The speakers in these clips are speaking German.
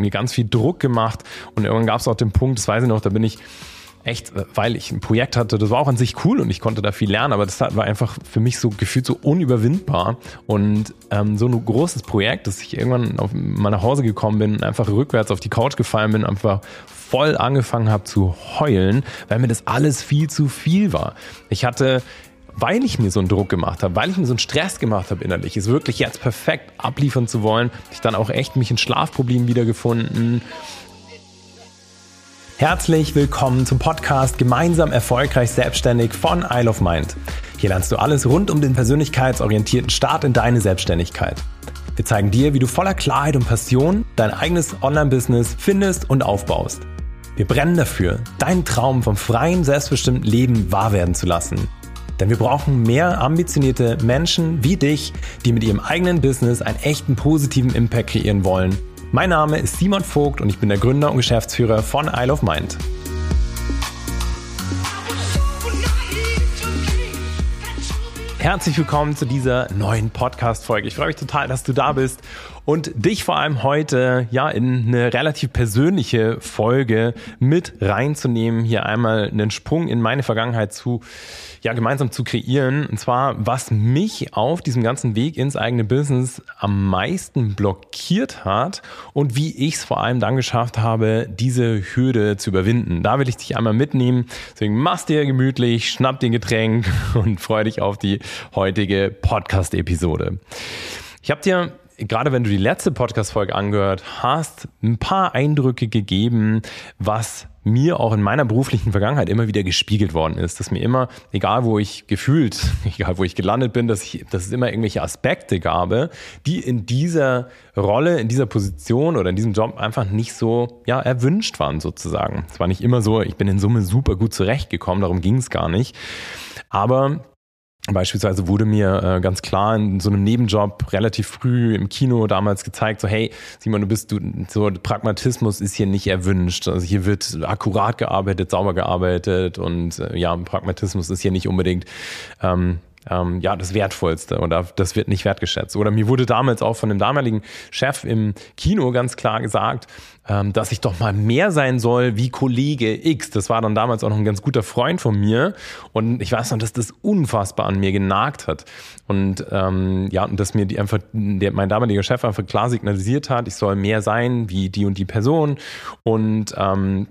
mir ganz viel Druck gemacht und irgendwann gab es auch den Punkt, das weiß ich noch, da bin ich echt, weil ich ein Projekt hatte, das war auch an sich cool und ich konnte da viel lernen, aber das war einfach für mich so gefühlt so unüberwindbar und ähm, so ein großes Projekt, dass ich irgendwann auf, mal nach Hause gekommen bin einfach rückwärts auf die Couch gefallen bin, einfach voll angefangen habe zu heulen, weil mir das alles viel zu viel war. Ich hatte weil ich mir so einen Druck gemacht habe, weil ich mir so einen Stress gemacht habe innerlich, es wirklich jetzt perfekt abliefern zu wollen, ich dann auch echt mich in Schlafproblemen wiedergefunden Herzlich willkommen zum Podcast Gemeinsam erfolgreich selbstständig von Isle of Mind. Hier lernst du alles rund um den persönlichkeitsorientierten Start in deine Selbstständigkeit. Wir zeigen dir, wie du voller Klarheit und Passion dein eigenes Online-Business findest und aufbaust. Wir brennen dafür, deinen Traum vom freien, selbstbestimmten Leben wahr werden zu lassen. Denn wir brauchen mehr ambitionierte Menschen wie dich, die mit ihrem eigenen Business einen echten positiven Impact kreieren wollen mein Name ist Simon Vogt und ich bin der Gründer und Geschäftsführer von Isle of Mind. Herzlich willkommen zu dieser neuen Podcast-Folge. Ich freue mich total, dass du da bist und dich vor allem heute ja in eine relativ persönliche Folge mit reinzunehmen, hier einmal einen Sprung in meine Vergangenheit zu ja gemeinsam zu kreieren und zwar was mich auf diesem ganzen Weg ins eigene Business am meisten blockiert hat und wie ich es vor allem dann geschafft habe, diese Hürde zu überwinden. Da will ich dich einmal mitnehmen. Deswegen mach's dir gemütlich, schnapp den Getränk und freu dich auf die heutige Podcast Episode. Ich habe dir gerade wenn du die letzte Podcast-Folge angehört hast, ein paar Eindrücke gegeben, was mir auch in meiner beruflichen Vergangenheit immer wieder gespiegelt worden ist, dass mir immer, egal wo ich gefühlt, egal wo ich gelandet bin, dass, ich, dass es immer irgendwelche Aspekte gab, die in dieser Rolle, in dieser Position oder in diesem Job einfach nicht so ja, erwünscht waren sozusagen. Es war nicht immer so, ich bin in Summe super gut zurechtgekommen, darum ging es gar nicht. Aber Beispielsweise wurde mir äh, ganz klar in so einem Nebenjob relativ früh im Kino damals gezeigt, so hey, Simon, du bist du so Pragmatismus ist hier nicht erwünscht. Also hier wird akkurat gearbeitet, sauber gearbeitet und äh, ja, Pragmatismus ist hier nicht unbedingt ähm, ähm, ja, das Wertvollste oder das wird nicht wertgeschätzt. Oder mir wurde damals auch von dem damaligen Chef im Kino ganz klar gesagt, ähm, dass ich doch mal mehr sein soll wie Kollege X. Das war dann damals auch noch ein ganz guter Freund von mir. Und ich weiß noch, dass das unfassbar an mir genagt hat. Und ähm, ja, und dass mir die einfach, der, mein damaliger Chef einfach klar signalisiert hat, ich soll mehr sein wie die und die Person. Und ähm,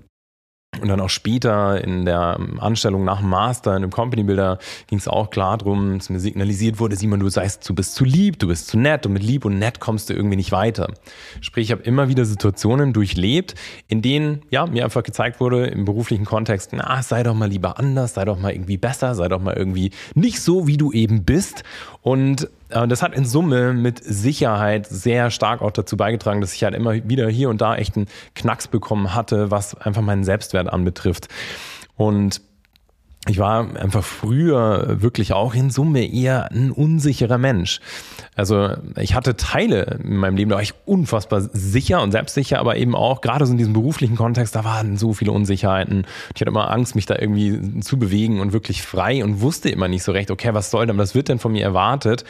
und dann auch später in der Anstellung nach dem Master in dem Company Builder ging es auch klar drum, dass mir signalisiert wurde, Simon, du sagst, du bist zu lieb, du bist zu nett und mit lieb und nett kommst du irgendwie nicht weiter. Sprich, ich habe immer wieder Situationen durchlebt, in denen ja mir einfach gezeigt wurde im beruflichen Kontext, na, sei doch mal lieber anders, sei doch mal irgendwie besser, sei doch mal irgendwie nicht so, wie du eben bist. Und das hat in Summe mit Sicherheit sehr stark auch dazu beigetragen, dass ich halt immer wieder hier und da echt einen Knacks bekommen hatte, was einfach meinen Selbstwert anbetrifft. Und ich war einfach früher wirklich auch in Summe eher ein unsicherer Mensch. Also ich hatte Teile in meinem Leben, da war ich unfassbar sicher und selbstsicher, aber eben auch gerade so in diesem beruflichen Kontext, da waren so viele Unsicherheiten. Ich hatte immer Angst, mich da irgendwie zu bewegen und wirklich frei und wusste immer nicht so recht, okay, was soll denn, was wird denn von mir erwartet?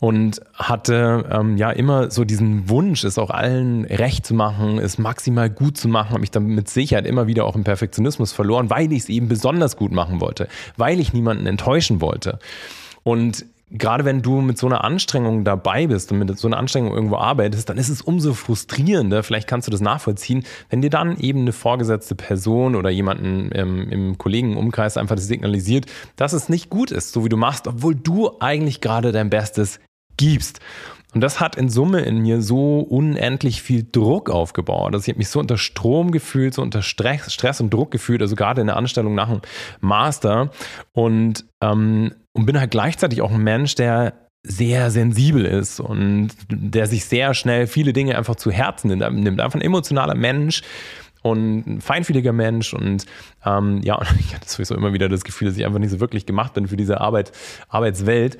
Und hatte ähm, ja immer so diesen Wunsch, es auch allen recht zu machen, es maximal gut zu machen, habe mich dann mit Sicherheit immer wieder auch im Perfektionismus verloren, weil ich es eben besonders gut machen wollte, weil ich niemanden enttäuschen wollte. Und gerade wenn du mit so einer Anstrengung dabei bist und mit so einer Anstrengung irgendwo arbeitest, dann ist es umso frustrierender, vielleicht kannst du das nachvollziehen, wenn dir dann eben eine vorgesetzte Person oder jemanden im, im Kollegenumkreis einfach signalisiert, dass es nicht gut ist, so wie du machst, obwohl du eigentlich gerade dein Bestes gibst. Und das hat in Summe in mir so unendlich viel Druck aufgebaut. Also ich habe mich so unter Strom gefühlt, so unter Stress, Stress und Druck gefühlt, also gerade in der Anstellung nach dem Master. Und, ähm, und bin halt gleichzeitig auch ein Mensch, der sehr sensibel ist und der sich sehr schnell viele Dinge einfach zu Herzen nimmt. Einfach ein emotionaler Mensch und ein feinfühliger Mensch und ähm, ja, ich hatte sowieso immer wieder das Gefühl, dass ich einfach nicht so wirklich gemacht bin für diese Arbeit, Arbeitswelt.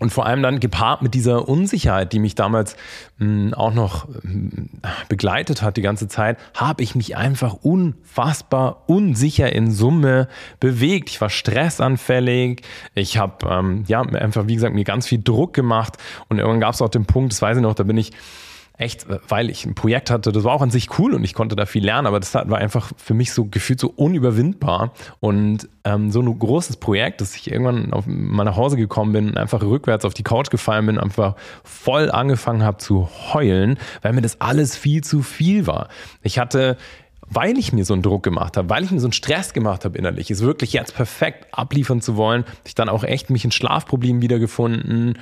Und vor allem dann gepaart mit dieser Unsicherheit, die mich damals mh, hm, auch noch mh, hm, begleitet hat die ganze Zeit, habe ich mich einfach unfassbar unsicher in Summe bewegt. Ich war stressanfällig. Ich habe ähm, ja einfach, wie gesagt, mir ganz viel Druck gemacht. Und irgendwann gab es auch den Punkt, das weiß ich noch, da bin ich echt, weil ich ein Projekt hatte, das war auch an sich cool und ich konnte da viel lernen, aber das war einfach für mich so gefühlt so unüberwindbar. Und ähm, so ein großes Projekt, dass ich irgendwann auf, mal nach Hause gekommen bin einfach rückwärts auf die Couch gefallen bin, einfach voll angefangen habe zu heulen, weil mir das alles viel zu viel war. Ich hatte weil ich mir so einen Druck gemacht habe, weil ich mir so einen Stress gemacht habe innerlich, es wirklich jetzt perfekt abliefern zu wollen, ich dann auch echt mich in Schlafproblemen wiedergefunden.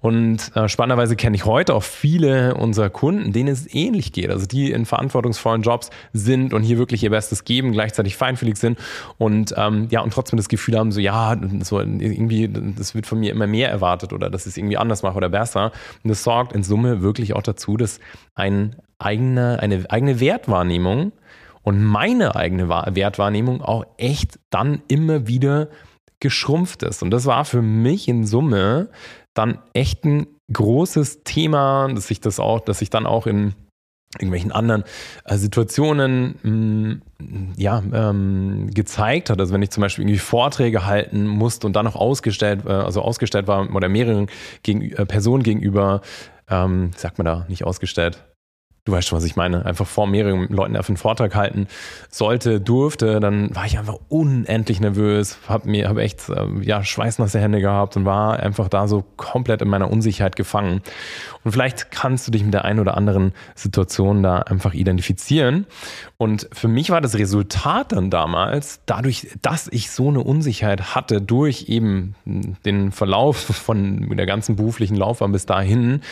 Und äh, spannenderweise kenne ich heute auch viele unserer Kunden, denen es ähnlich geht. Also die in verantwortungsvollen Jobs sind und hier wirklich ihr Bestes geben, gleichzeitig feinfühlig sind und ähm, ja und trotzdem das Gefühl haben, so ja, so irgendwie, das wird von mir immer mehr erwartet oder dass ich es irgendwie anders mache oder besser. Und das sorgt in Summe wirklich auch dazu, dass ein eigene, eine eigene Wertwahrnehmung und meine eigene Wertwahrnehmung auch echt dann immer wieder geschrumpft ist. Und das war für mich in Summe dann echt ein großes Thema, dass ich das auch, dass ich dann auch in irgendwelchen anderen äh, Situationen mh, mm, ja, ähm, gezeigt hat. Also wenn ich zum Beispiel irgendwie Vorträge halten musste und dann noch ausgestellt, äh, also ausgestellt war oder mehreren gegen, äh, Personen gegenüber, ähm, sagt man da, nicht ausgestellt, du weißt schon, was ich meine, einfach vor mehreren Leuten auf einen Vortrag halten sollte, durfte, dann war ich einfach unendlich nervös, habe mir hab echt äh, ja, schweißnasse Hände gehabt und war einfach da so komplett in meiner Unsicherheit gefangen. Und vielleicht kannst du dich mit der einen oder anderen Situation da einfach identifizieren. Und für mich war das Resultat dann damals, dadurch, dass ich so eine Unsicherheit hatte, durch eben den Verlauf von der ganzen beruflichen Laufbahn bis dahin,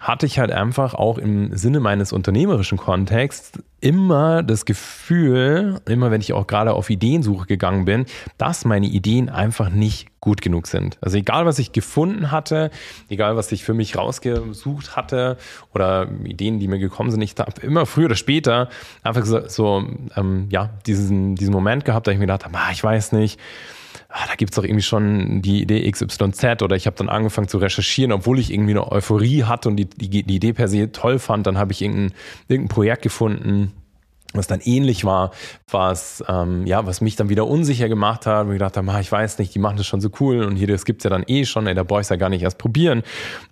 hatte ich halt einfach auch im Sinne meines unternehmerischen Kontexts immer das Gefühl, immer wenn ich auch gerade auf Ideensuche gegangen bin, dass meine Ideen einfach nicht gut genug sind. Also egal, was ich gefunden hatte, egal, was ich für mich rausgesucht hatte oder Ideen, die mir gekommen sind, ich habe immer früher oder später einfach so, ähm, ja, diesen, diesen Moment gehabt, da ich mir gedacht habe, ah, ich weiß nicht, ah, da gibt es doch irgendwie schon die Idee XYZ oder ich habe dann angefangen zu recherchieren, obwohl ich irgendwie eine Euphorie hatte und die, die, die Idee per se toll fand, dann habe ich irgendein, irgendein Projekt gefunden, was dann ähnlich war, was, ähm, ja, was mich dann wieder unsicher gemacht hat, wo ich gedacht habe, ah, ich weiß nicht, die machen das schon so cool und hier, das gibt's ja dann eh schon, ey, da brauche ich ja gar nicht erst probieren.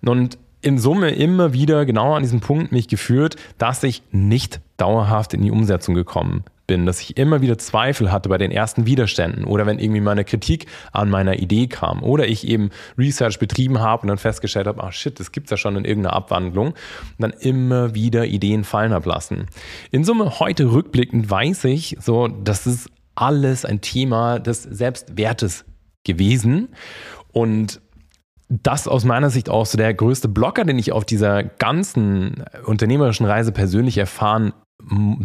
Und in Summe immer wieder genau an diesem Punkt mich geführt, dass ich nicht dauerhaft in die Umsetzung gekommen bin, dass ich immer wieder Zweifel hatte bei den ersten Widerständen oder wenn irgendwie meine Kritik an meiner Idee kam oder ich eben Research betrieben habe und dann festgestellt habe, ah shit, das gibt's ja schon in irgendeiner Abwandlung dann immer wieder Ideen fallen habe lassen. In Summe heute rückblickend weiß ich so, das ist alles ein Thema des Selbstwertes gewesen und das aus meiner Sicht auch so der größte Blocker, den ich auf dieser ganzen unternehmerischen Reise persönlich erfahren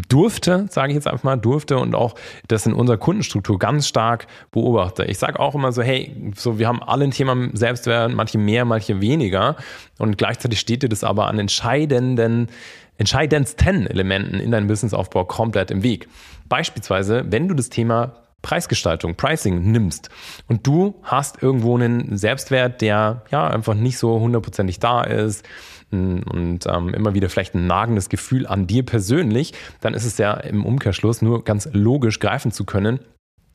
durfte, sage ich jetzt einfach mal, durfte und auch das in unserer Kundenstruktur ganz stark beobachte. Ich sage auch immer so, hey, so wir haben alle ein Thema Selbstwert, manche mehr, manche weniger und gleichzeitig steht dir das aber an entscheidenden entscheidendsten Elementen in deinem Businessaufbau komplett im Weg. Beispielsweise, wenn du das Thema Preisgestaltung, Pricing nimmst und du hast irgendwo einen Selbstwert, der ja einfach nicht so hundertprozentig da ist, und ähm, immer wieder vielleicht ein nagendes Gefühl an dir persönlich, dann ist es ja im Umkehrschluss nur ganz logisch greifen zu können,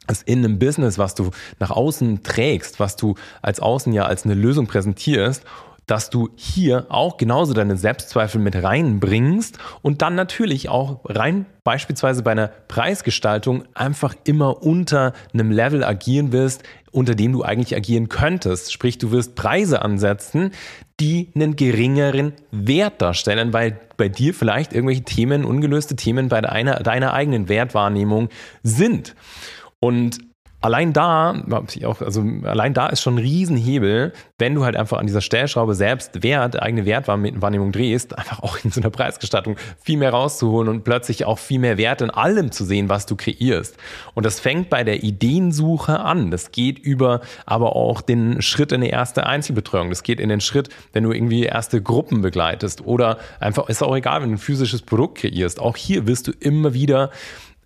dass in einem Business, was du nach außen trägst, was du als Außen ja als eine Lösung präsentierst, dass du hier auch genauso deine Selbstzweifel mit reinbringst und dann natürlich auch rein beispielsweise bei einer Preisgestaltung einfach immer unter einem Level agieren wirst, unter dem du eigentlich agieren könntest. Sprich, du wirst Preise ansetzen, die einen geringeren Wert darstellen, weil bei dir vielleicht irgendwelche Themen, ungelöste Themen bei deiner, deiner eigenen Wertwahrnehmung sind. Und allein da, also allein da ist schon ein Riesenhebel, wenn du halt einfach an dieser Stellschraube selbst Wert, eigene Wertwahrnehmung drehst, einfach auch in so einer Preisgestaltung viel mehr rauszuholen und plötzlich auch viel mehr Wert in allem zu sehen, was du kreierst. Und das fängt bei der Ideensuche an. Das geht über aber auch den Schritt in die erste Einzelbetreuung. Das geht in den Schritt, wenn du irgendwie erste Gruppen begleitest oder einfach, ist auch egal, wenn du ein physisches Produkt kreierst. Auch hier wirst du immer wieder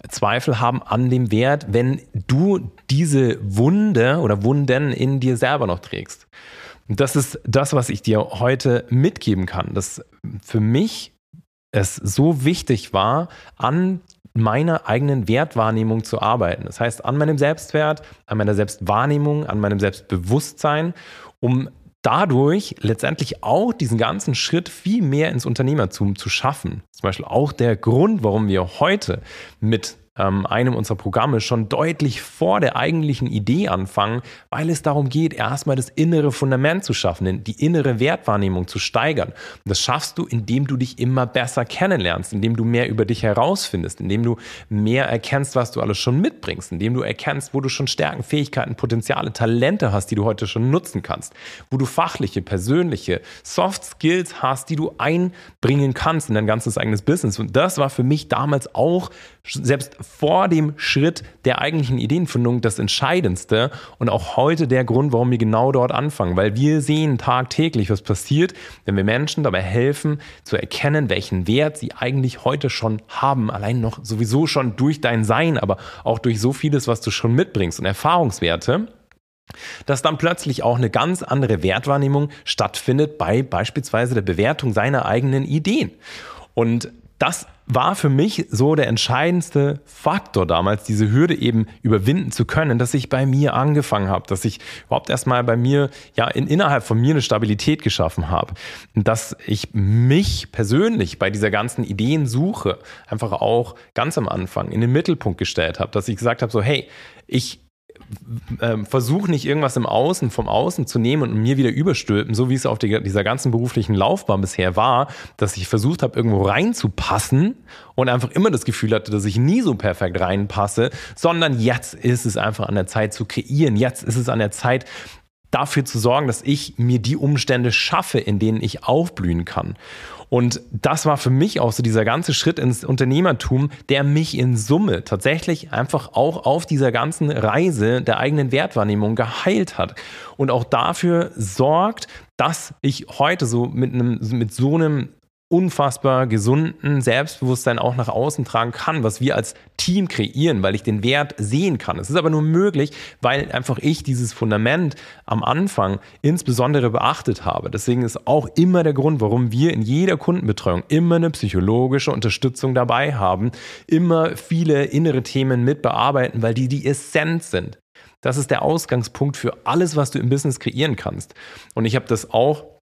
Zweifel haben an dem Wert, wenn du diese Wunde oder Wunden in dir selber noch trägst. Und das ist das, was ich dir heute mitgeben kann, dass für mich es so wichtig war, an meiner eigenen Wertwahrnehmung zu arbeiten. Das heißt, an meinem Selbstwert, an meiner Selbstwahrnehmung, an meinem Selbstbewusstsein, um dadurch letztendlich auch diesen ganzen Schritt viel mehr ins Unternehmertum zu schaffen. Zum Beispiel auch der Grund, warum wir heute mit ähm, einem unserer Programme schon deutlich vor der eigentlichen Idee anfangen, weil es darum geht, erstmal das innere Fundament zu schaffen, die innere Wertwahrnehmung zu steigern. Und das schaffst du, indem du dich immer besser kennenlernst, indem du mehr über dich herausfindest, indem du mehr erkennst, was du alles schon mitbringst, indem du erkennst, wo du schon Stärken, Fähigkeiten, Potenziale, Talente hast, die du heute schon nutzen kannst, wo du fachliche, persönliche, Soft Skills hast, die du einbringen kannst in dein ganzes eigenes Business. Und das war für mich damals auch selbst vor dem Schritt der eigentlichen Ideenfindung das Entscheidendste und auch heute der Grund, warum wir genau dort anfangen, weil wir sehen tagtäglich, was passiert, wenn wir Menschen dabei helfen, zu erkennen, welchen Wert sie eigentlich heute schon haben, allein noch sowieso schon durch dein Sein, aber auch durch so vieles, was du schon mitbringst und Erfahrungswerte dass dann plötzlich auch eine ganz andere Wertwahrnehmung stattfindet bei beispielsweise der Bewertung seiner eigenen Ideen. Und das war für mich so der entscheidendste Faktor damals, diese Hürde eben überwinden zu können, dass ich bei mir angefangen habe, dass ich überhaupt erstmal bei mir, ja, in, innerhalb von mir eine Stabilität geschaffen habe. Dass ich mich persönlich bei dieser ganzen Ideensuche einfach auch ganz am Anfang in den Mittelpunkt gestellt habe, dass ich gesagt habe, so, hey, ich ähm, versuche nicht irgendwas im Außen, vom Außen zu nehmen und mir wieder überstülpen, so wie es auf die, dieser ganzen beruflichen Laufbahn bisher war, dass ich versucht habe, irgendwo reinzupassen und einfach immer das Gefühl hatte, dass ich nie so perfekt reinpasse, sondern jetzt ist es einfach an der Zeit zu kreieren. Jetzt ist es an der Zeit, dafür zu sorgen, dass ich mir die Umstände schaffe, in denen ich aufblühen kann. Und das war für mich auch so dieser ganze Schritt ins Unternehmertum, der mich in Summe tatsächlich einfach auch auf dieser ganzen Reise der eigenen Wertwahrnehmung geheilt hat. Und auch dafür sorgt, dass ich heute so mit einem, mit so einem unfassbar gesunden Selbstbewusstsein auch nach außen tragen kann, was wir als Team kreieren, weil ich den Wert sehen kann. Es ist aber nur möglich, weil einfach ich dieses Fundament am Anfang insbesondere beachtet habe. Deswegen ist auch immer der Grund, warum wir in jeder Kundenbetreuung immer eine psychologische Unterstützung dabei haben, immer viele innere Themen mit bearbeiten, weil die die Essenz sind. Das ist der Ausgangspunkt für alles, was du im Business kreieren kannst. Und ich habe das auch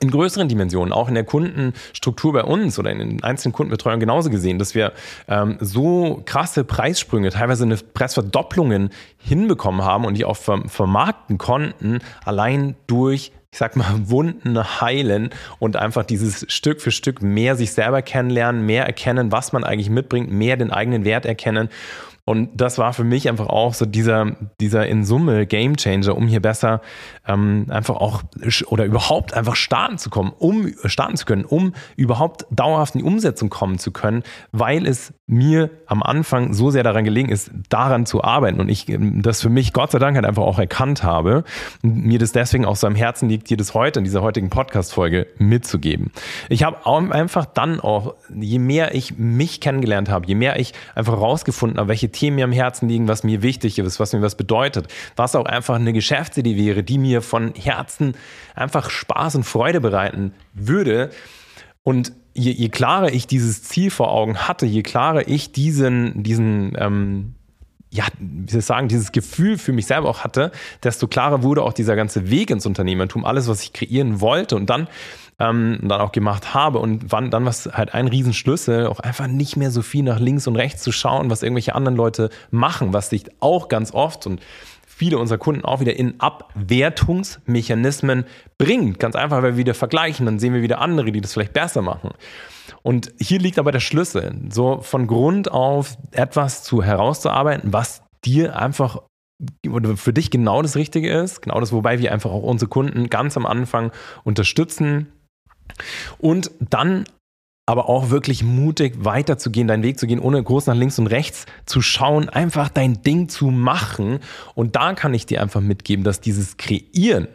in größeren Dimensionen, auch in der Kundenstruktur bei uns oder in den einzelnen Kundenbetreuungen genauso gesehen, dass wir ähm, so krasse Preissprünge, teilweise eine Preisverdopplungen hinbekommen haben und die auch vermarkten konnten, allein durch ich sag mal, Wunden heilen und einfach dieses Stück für Stück mehr sich selber kennenlernen, mehr erkennen, was man eigentlich mitbringt, mehr den eigenen Wert erkennen. Und das war für mich einfach auch so dieser, dieser in Summe Game Changer, um hier besser ähm, einfach auch oder überhaupt einfach starten zu kommen, um starten zu können, um überhaupt dauerhaft in die Umsetzung kommen zu können, weil es mir am Anfang so sehr daran gelegen ist, daran zu arbeiten und ich ähm, das für mich Gott sei Dank halt einfach auch erkannt habe und mir das deswegen auch so am Herzen liegt, dir das heute in dieser heutigen Podcast-Folge mitzugeben. Ich habe einfach dann auch, je mehr ich mich kennengelernt habe, je mehr ich einfach rausgefunden habe, welche Themen mir am Herzen liegen, was mir wichtig ist, was mir was bedeutet, was auch einfach eine Geschäftsidee wäre, die mir von Herzen einfach Spaß und Freude bereiten würde. Und je, je klarer ich dieses Ziel vor Augen hatte, je klarer ich diesen, diesen ähm, ja, wie soll ich sagen, dieses Gefühl für mich selber auch hatte, desto klarer wurde auch dieser ganze Weg ins Unternehmertum, alles, was ich kreieren wollte. Und dann ähm, dann auch gemacht habe. Und wann, dann was halt ein Riesenschlüssel, auch einfach nicht mehr so viel nach links und rechts zu schauen, was irgendwelche anderen Leute machen, was sich auch ganz oft und viele unserer Kunden auch wieder in Abwertungsmechanismen bringt. Ganz einfach, weil wir wieder vergleichen, dann sehen wir wieder andere, die das vielleicht besser machen. Und hier liegt aber der Schlüssel, so von Grund auf etwas zu herauszuarbeiten, was dir einfach oder für dich genau das Richtige ist, genau das, wobei wir einfach auch unsere Kunden ganz am Anfang unterstützen, und dann aber auch wirklich mutig weiterzugehen, deinen Weg zu gehen, ohne groß nach links und rechts zu schauen, einfach dein Ding zu machen. Und da kann ich dir einfach mitgeben, dass dieses Kreieren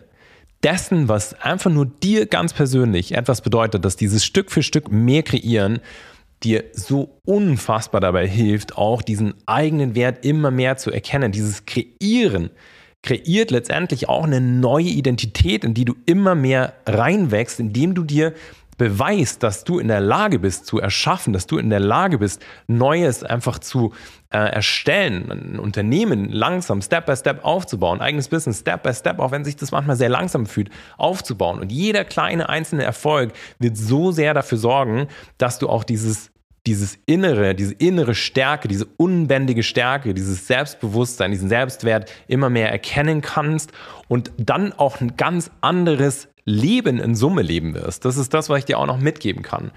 dessen, was einfach nur dir ganz persönlich etwas bedeutet, dass dieses Stück für Stück mehr kreieren, dir so unfassbar dabei hilft, auch diesen eigenen Wert immer mehr zu erkennen. Dieses Kreieren kreiert letztendlich auch eine neue Identität, in die du immer mehr reinwächst, indem du dir beweist, dass du in der Lage bist zu erschaffen, dass du in der Lage bist, Neues einfach zu äh, erstellen, ein Unternehmen langsam, Step by Step aufzubauen, eigenes Business, Step by Step, auch wenn sich das manchmal sehr langsam fühlt, aufzubauen. Und jeder kleine einzelne Erfolg wird so sehr dafür sorgen, dass du auch dieses dieses innere, diese innere Stärke, diese unbändige Stärke, dieses Selbstbewusstsein, diesen Selbstwert immer mehr erkennen kannst und dann auch ein ganz anderes Leben in Summe leben wirst. Das ist das, was ich dir auch noch mitgeben kann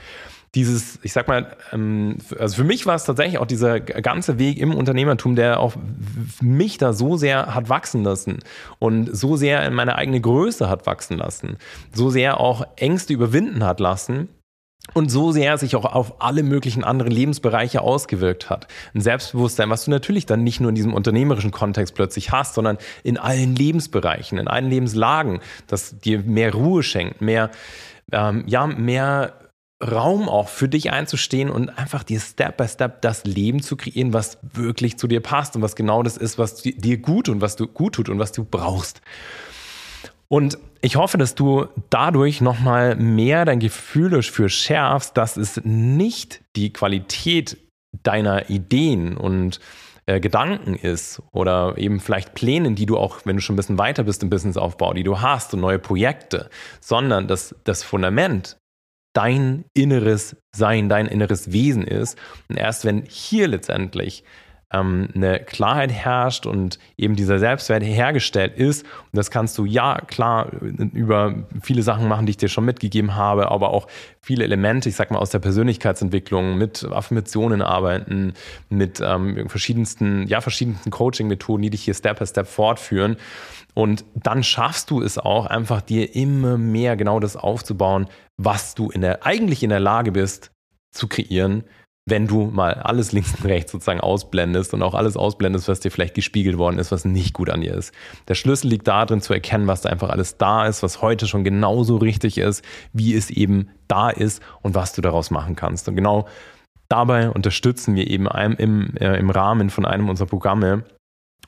dieses, ich sag mal, ähm, also für mich war es tatsächlich auch dieser ganze Weg im Unternehmertum, der auch mich da so sehr hat wachsen lassen und so sehr in meine eigene Größe hat wachsen lassen, so sehr auch Ängste überwinden hat lassen, und so sehr sich auch auf alle möglichen anderen Lebensbereiche ausgewirkt hat. Ein Selbstbewusstsein, was du natürlich dann nicht nur in diesem unternehmerischen Kontext plötzlich hast, sondern in allen Lebensbereichen, in allen Lebenslagen, das dir mehr Ruhe schenkt, mehr, ähm, ja, mehr Raum auch für dich einzustehen und einfach dir Step by Step das Leben zu kreieren, was wirklich zu dir passt und was genau das ist, was dir gut und was du gut tut und was du brauchst. Und ich hoffe, dass du dadurch nochmal mehr dein Gefühl dafür schärfst, dass es nicht die Qualität deiner Ideen und äh, Gedanken ist oder eben vielleicht Plänen, die du auch, wenn du schon ein bisschen weiter bist im Businessaufbau, die du hast und neue Projekte, sondern dass das Fundament dein inneres Sein, dein inneres Wesen ist. Und erst wenn hier letztendlich ähm, eine Klarheit herrscht und eben dieser Selbstwert hergestellt ist, und das kannst du ja klar über viele Sachen machen, die ich dir schon mitgegeben habe, aber auch viele Elemente, ich sag mal aus der Persönlichkeitsentwicklung, mit Affirmationen arbeiten, mit ähm, verschiedensten, ja, verschiedensten Coaching-Methoden, die dich hier Step by Step fortführen. Und dann schaffst du es auch, einfach dir immer mehr genau das aufzubauen, was du in der, eigentlich in der Lage bist zu kreieren, wenn du mal alles links und rechts sozusagen ausblendest und auch alles ausblendest, was dir vielleicht gespiegelt worden ist, was nicht gut an dir ist. Der Schlüssel liegt darin zu erkennen, was da einfach alles da ist, was heute schon genauso richtig ist, wie es eben da ist und was du daraus machen kannst. Und genau dabei unterstützen wir eben im, äh, im Rahmen von einem unserer Programme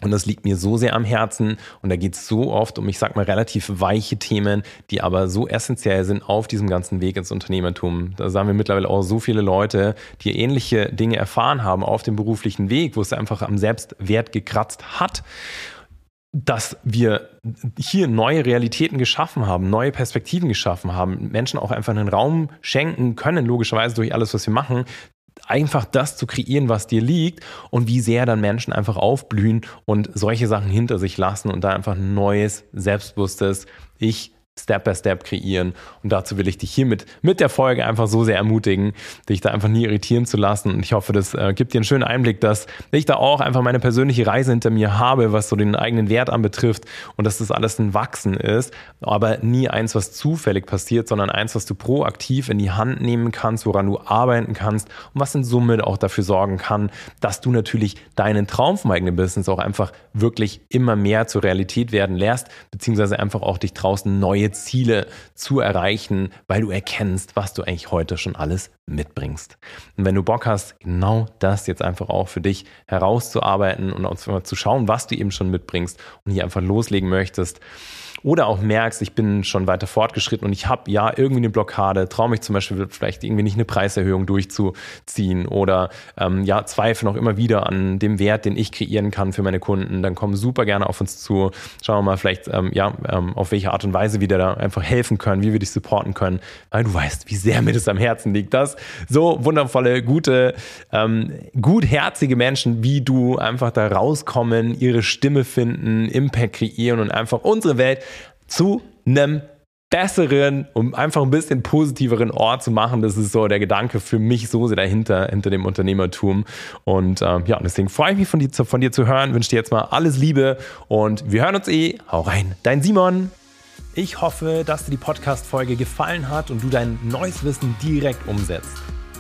und das liegt mir so sehr am Herzen und da geht es so oft um, ich sag mal, relativ weiche Themen, die aber so essentiell sind auf diesem ganzen Weg ins Unternehmertum. Da sagen wir mittlerweile auch so viele Leute, die ähnliche Dinge erfahren haben auf dem beruflichen Weg, wo es einfach am Selbstwert gekratzt hat dass wir hier neue Realitäten geschaffen haben, neue Perspektiven geschaffen haben, Menschen auch einfach einen Raum schenken können, logischerweise durch alles, was wir machen, einfach das zu kreieren, was dir liegt und wie sehr dann Menschen einfach aufblühen und solche Sachen hinter sich lassen und da einfach ein neues, selbstbewusstes Ich Step by Step kreieren. Und dazu will ich dich hiermit mit der Folge einfach so sehr ermutigen, dich da einfach nie irritieren zu lassen. Und ich hoffe, das äh, gibt dir einen schönen Einblick, dass ich da auch einfach meine persönliche Reise hinter mir habe, was so den eigenen Wert anbetrifft und dass das alles ein Wachsen ist, aber nie eins, was zufällig passiert, sondern eins, was du proaktiv in die Hand nehmen kannst, woran du arbeiten kannst und was in Summe auch dafür sorgen kann, dass du natürlich deinen Traum vom eigenen Business auch einfach wirklich immer mehr zur Realität werden lässt, beziehungsweise einfach auch dich draußen neue neue Ziele zu erreichen, weil du erkennst, was du eigentlich heute schon alles mitbringst. Und wenn du Bock hast, genau das jetzt einfach auch für dich herauszuarbeiten und zu schauen, was du eben schon mitbringst und hier einfach loslegen möchtest, oder auch merkst, ich bin schon weiter fortgeschritten und ich habe ja irgendwie eine Blockade, traue mich zum Beispiel vielleicht irgendwie nicht eine Preiserhöhung durchzuziehen oder ähm, ja, zweifle noch immer wieder an dem Wert, den ich kreieren kann für meine Kunden, dann komm super gerne auf uns zu. Schauen wir mal vielleicht, ähm, ja, ähm, auf welche Art und Weise wir dir da einfach helfen können, wie wir dich supporten können, weil du weißt, wie sehr mir das am Herzen liegt, dass so wundervolle, gute, ähm, gutherzige Menschen wie du einfach da rauskommen, ihre Stimme finden, Impact kreieren und einfach unsere Welt zu einem besseren, um einfach ein bisschen positiveren Ort zu machen. Das ist so der Gedanke für mich so sehr dahinter, hinter dem Unternehmertum. Und ähm, ja, deswegen freue ich mich von dir, von dir zu hören, wünsche dir jetzt mal alles Liebe und wir hören uns eh. Hau rein, dein Simon. Ich hoffe, dass dir die Podcast-Folge gefallen hat und du dein neues Wissen direkt umsetzt.